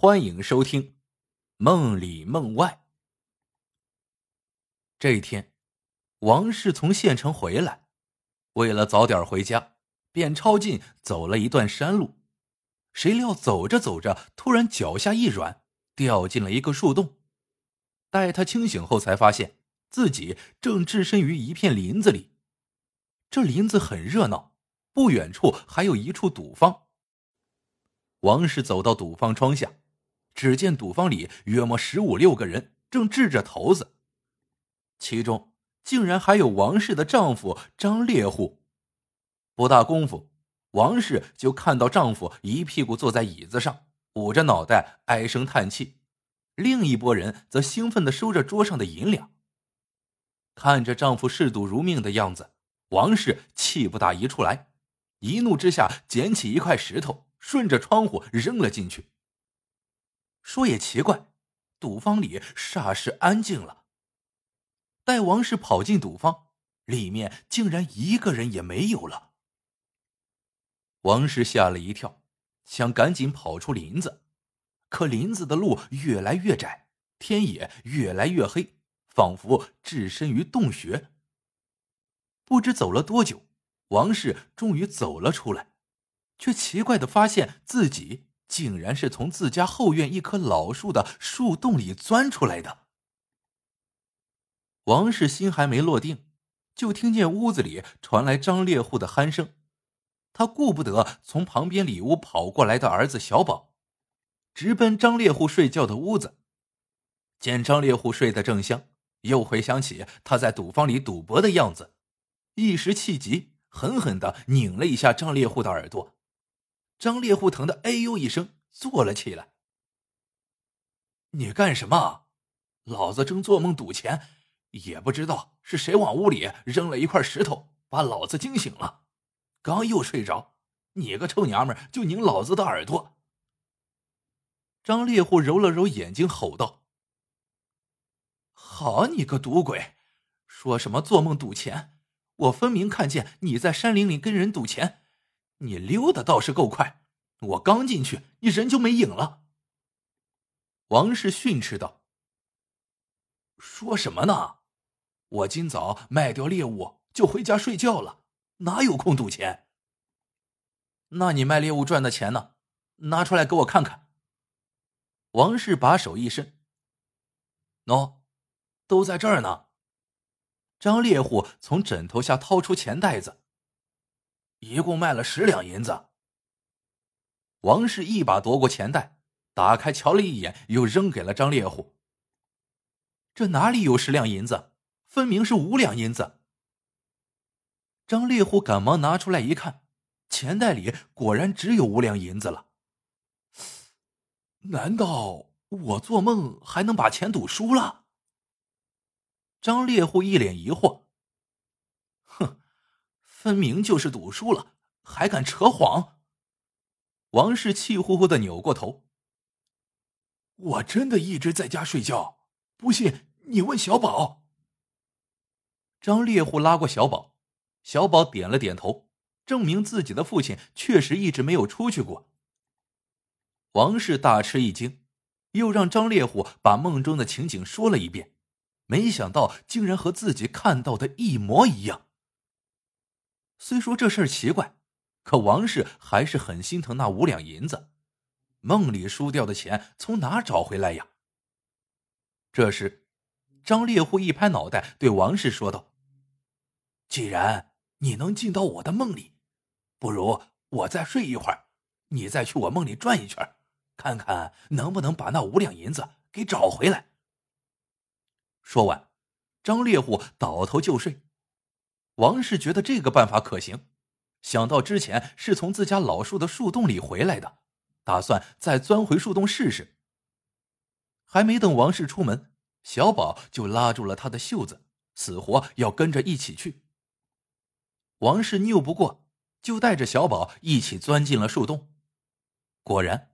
欢迎收听《梦里梦外》。这一天，王氏从县城回来，为了早点回家，便抄近走了一段山路。谁料走着走着，突然脚下一软，掉进了一个树洞。待他清醒后，才发现自己正置身于一片林子里。这林子很热闹，不远处还有一处赌坊。王氏走到赌坊窗下，只见赌坊里约莫十五六个人正掷着骰子，其中竟然还有王氏的丈夫张猎户。不大功夫，王氏就看到丈夫一屁股坐在椅子上，捂着脑袋唉声叹气；另一拨人则兴奋的收着桌上的银两。看着丈夫嗜赌如命的样子，王氏气不打一处来，一怒之下捡起一块石头。顺着窗户扔了进去。说也奇怪，赌坊里霎时安静了。待王氏跑进赌坊，里面竟然一个人也没有了。王氏吓了一跳，想赶紧跑出林子，可林子的路越来越窄，天也越来越黑，仿佛置身于洞穴。不知走了多久，王氏终于走了出来。却奇怪的发现自己竟然是从自家后院一棵老树的树洞里钻出来的。王氏心还没落定，就听见屋子里传来张猎户的鼾声。他顾不得从旁边里屋跑过来的儿子小宝，直奔张猎户睡觉的屋子。见张猎户睡得正香，又回想起他在赌坊里赌博的样子，一时气急，狠狠的拧了一下张猎户的耳朵。张猎户疼的哎呦一声，坐了起来。你干什么？老子正做梦赌钱，也不知道是谁往屋里扔了一块石头，把老子惊醒了。刚又睡着，你个臭娘们就拧老子的耳朵。张猎户揉了揉眼睛，吼道：“好你个赌鬼！说什么做梦赌钱？我分明看见你在山林里跟人赌钱。”你溜的倒是够快，我刚进去，你人就没影了。王氏训斥道：“说什么呢？我今早卖掉猎物就回家睡觉了，哪有空赌钱？那你卖猎物赚的钱呢？拿出来给我看看。”王氏把手一伸：“喏，都在这儿呢。”张猎户从枕头下掏出钱袋子。一共卖了十两银子。王氏一把夺过钱袋，打开瞧了一眼，又扔给了张猎户。这哪里有十两银子？分明是五两银子。张猎户赶忙拿出来一看，钱袋里果然只有五两银子了。难道我做梦还能把钱赌输了？张猎户一脸疑惑。分明就是赌输了，还敢扯谎！王氏气呼呼的扭过头。我真的一直在家睡觉，不信你问小宝。张猎户拉过小宝，小宝点了点头，证明自己的父亲确实一直没有出去过。王氏大吃一惊，又让张猎户把梦中的情景说了一遍，没想到竟然和自己看到的一模一样。虽说这事儿奇怪，可王氏还是很心疼那五两银子。梦里输掉的钱从哪找回来呀？这时，张猎户一拍脑袋，对王氏说道：“既然你能进到我的梦里，不如我再睡一会儿，你再去我梦里转一圈，看看能不能把那五两银子给找回来。”说完，张猎户倒头就睡。王氏觉得这个办法可行，想到之前是从自家老树的树洞里回来的，打算再钻回树洞试试。还没等王氏出门，小宝就拉住了他的袖子，死活要跟着一起去。王氏拗不过，就带着小宝一起钻进了树洞。果然，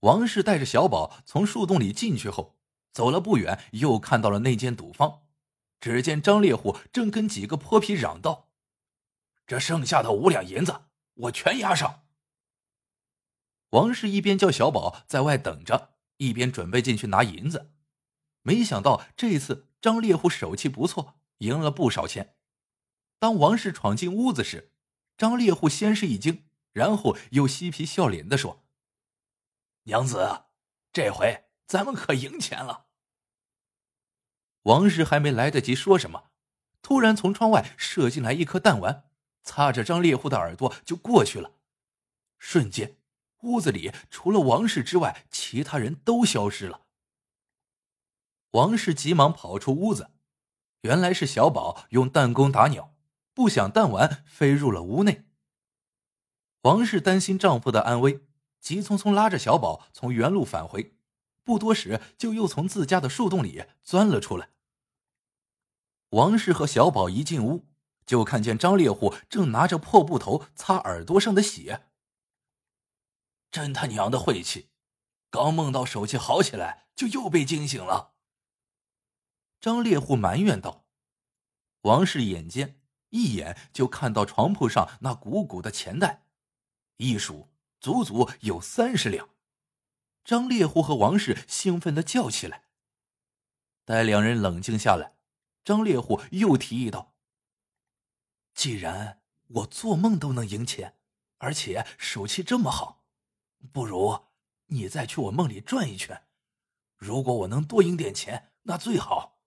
王氏带着小宝从树洞里进去后，走了不远，又看到了那间赌坊。只见张猎户正跟几个泼皮嚷道：“这剩下的五两银子，我全押上。”王氏一边叫小宝在外等着，一边准备进去拿银子。没想到这次张烈虎手气不错，赢了不少钱。当王氏闯进屋子时，张烈虎先是一惊，然后又嬉皮笑脸的说：“娘子，这回咱们可赢钱了。”王氏还没来得及说什么，突然从窗外射进来一颗弹丸，擦着张猎户的耳朵就过去了。瞬间，屋子里除了王氏之外，其他人都消失了。王氏急忙跑出屋子，原来是小宝用弹弓打鸟，不想弹丸飞入了屋内。王氏担心丈夫的安危，急匆匆拉着小宝从原路返回。不多时，就又从自家的树洞里钻了出来。王氏和小宝一进屋，就看见张猎户正拿着破布头擦耳朵上的血。真他娘的晦气！刚梦到手气好起来，就又被惊醒了。张猎户埋怨道：“王氏眼尖，一眼就看到床铺上那鼓鼓的钱袋，一数，足足有三十两。”张猎户和王氏兴奋的叫起来。待两人冷静下来，张猎户又提议道：“既然我做梦都能赢钱，而且手气这么好，不如你再去我梦里转一圈。如果我能多赢点钱，那最好；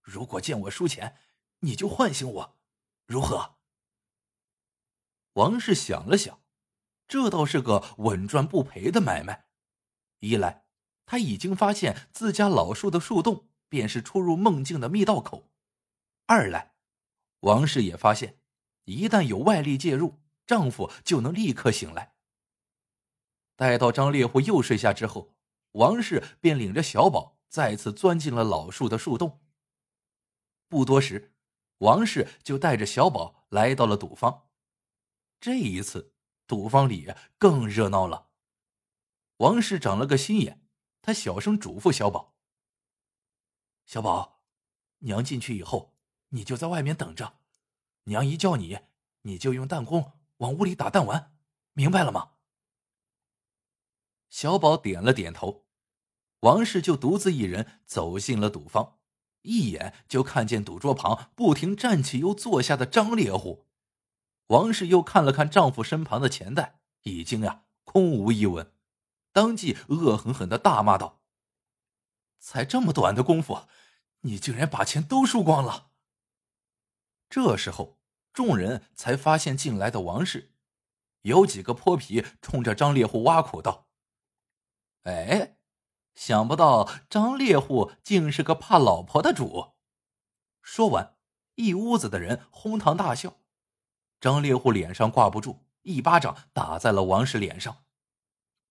如果见我输钱，你就唤醒我，如何？”王氏想了想，这倒是个稳赚不赔的买卖。一来，他已经发现自家老树的树洞便是出入梦境的密道口；二来，王氏也发现，一旦有外力介入，丈夫就能立刻醒来。待到张猎户又睡下之后，王氏便领着小宝再次钻进了老树的树洞。不多时，王氏就带着小宝来到了赌坊。这一次，赌坊里更热闹了。王氏长了个心眼，他小声嘱咐小宝：“小宝，娘进去以后，你就在外面等着。娘一叫你，你就用弹弓往屋里打弹丸，明白了吗？”小宝点了点头。王氏就独自一人走进了赌坊，一眼就看见赌桌旁不停站起又坐下的张烈虎。王氏又看了看丈夫身旁的钱袋，已经呀空无一文。当即恶狠狠的大骂道：“才这么短的功夫，你竟然把钱都输光了！”这时候，众人才发现进来的王氏，有几个泼皮冲着张猎户挖苦道：“哎，想不到张猎户竟是个怕老婆的主！”说完，一屋子的人哄堂大笑。张猎户脸上挂不住，一巴掌打在了王氏脸上。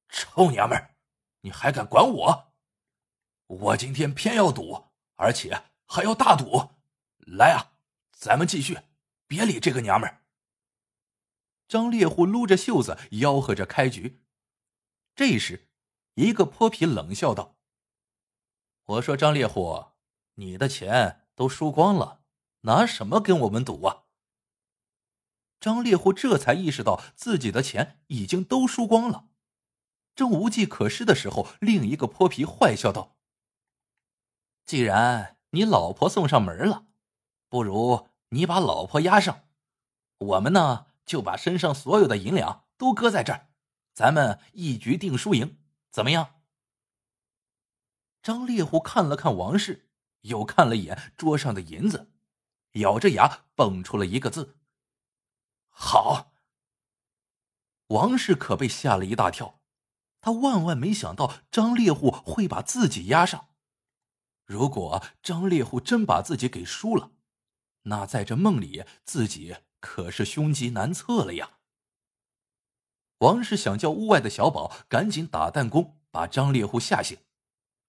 臭娘们，你还敢管我？我今天偏要赌，而且还要大赌！来啊，咱们继续，别理这个娘们。张猎户撸着袖子，吆喝着开局。这时，一个泼皮冷笑道：“我说张猎户，你的钱都输光了，拿什么跟我们赌啊？”张猎户这才意识到自己的钱已经都输光了。正无计可施的时候，另一个泼皮坏笑道：“既然你老婆送上门了，不如你把老婆押上，我们呢就把身上所有的银两都搁在这儿，咱们一局定输赢，怎么样？”张烈虎看了看王氏，又看了一眼桌上的银子，咬着牙蹦出了一个字：“好。”王氏可被吓了一大跳。他万万没想到张猎户会把自己压上。如果张猎户真把自己给输了，那在这梦里自己可是凶吉难测了呀。王氏想叫屋外的小宝赶紧打弹弓把张猎户吓醒，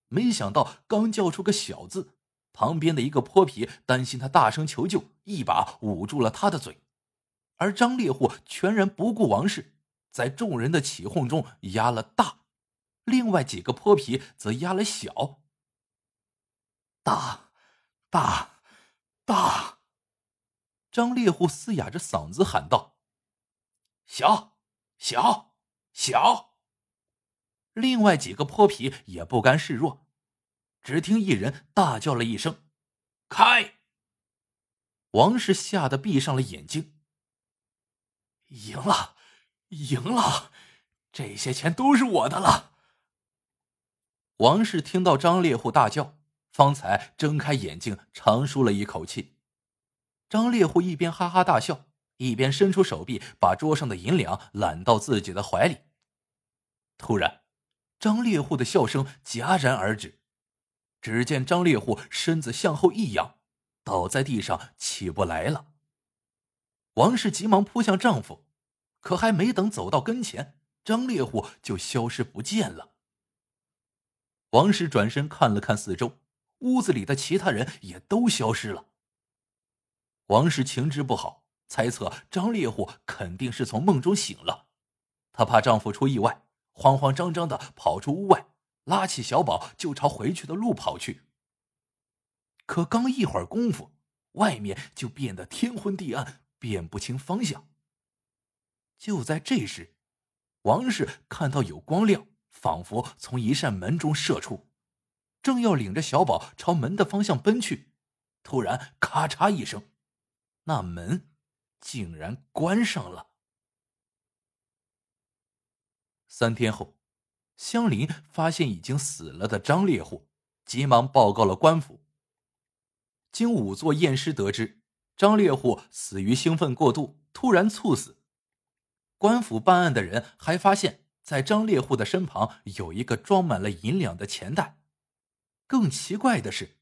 没想到刚叫出个小字，旁边的一个泼皮担心他大声求救，一把捂住了他的嘴，而张猎户全然不顾王氏。在众人的起哄中压了大，另外几个泼皮则压了小。大，大，大！张猎户嘶哑着嗓子喊道：“小，小，小！”另外几个泼皮也不甘示弱。只听一人大叫了一声：“开！”王氏吓得闭上了眼睛。赢了，赢了，这些钱都是我的了。王氏听到张猎户大叫，方才睁开眼睛，长舒了一口气。张猎户一边哈哈大笑，一边伸出手臂，把桌上的银两揽到自己的怀里。突然，张猎户的笑声戛然而止。只见张猎户身子向后一仰，倒在地上起不来了。王氏急忙扑向丈夫，可还没等走到跟前，张猎户就消失不见了。王氏转身看了看四周，屋子里的其他人也都消失了。王氏情知不好，猜测张猎户肯定是从梦中醒了，她怕丈夫出意外，慌慌张张的跑出屋外。拉起小宝就朝回去的路跑去。可刚一会儿功夫，外面就变得天昏地暗，辨不清方向。就在这时，王氏看到有光亮，仿佛从一扇门中射出，正要领着小宝朝门的方向奔去，突然咔嚓一声，那门竟然关上了。三天后。香林发现已经死了的张猎户，急忙报告了官府。经仵作验尸得知，张猎户死于兴奋过度，突然猝死。官府办案的人还发现，在张猎户的身旁有一个装满了银两的钱袋。更奇怪的是，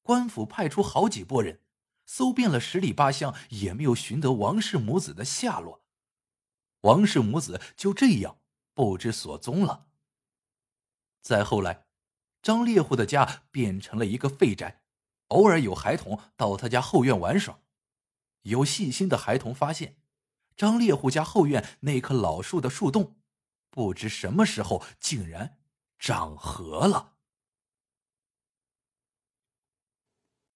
官府派出好几拨人，搜遍了十里八乡，也没有寻得王氏母子的下落。王氏母子就这样不知所踪了。再后来，张猎户的家变成了一个废宅，偶尔有孩童到他家后院玩耍。有细心的孩童发现，张猎户家后院那棵老树的树洞，不知什么时候竟然长合了。